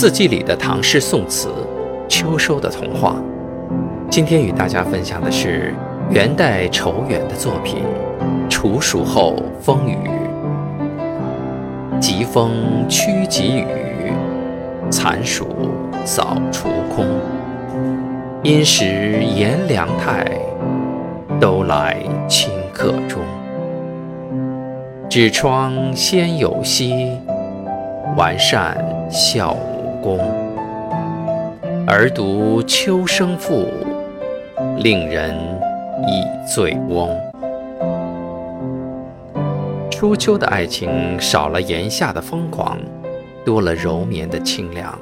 四季里的唐诗宋词，秋收的童话。今天与大家分享的是元代仇远的作品《处暑后风雨》。疾风驱疾雨，残暑扫除空。因时炎凉态，都来顷刻中。纸窗先有溪，完善孝宫。而读《秋声赋》，令人忆醉翁。初秋的爱情少了炎夏的疯狂，多了柔绵的清凉。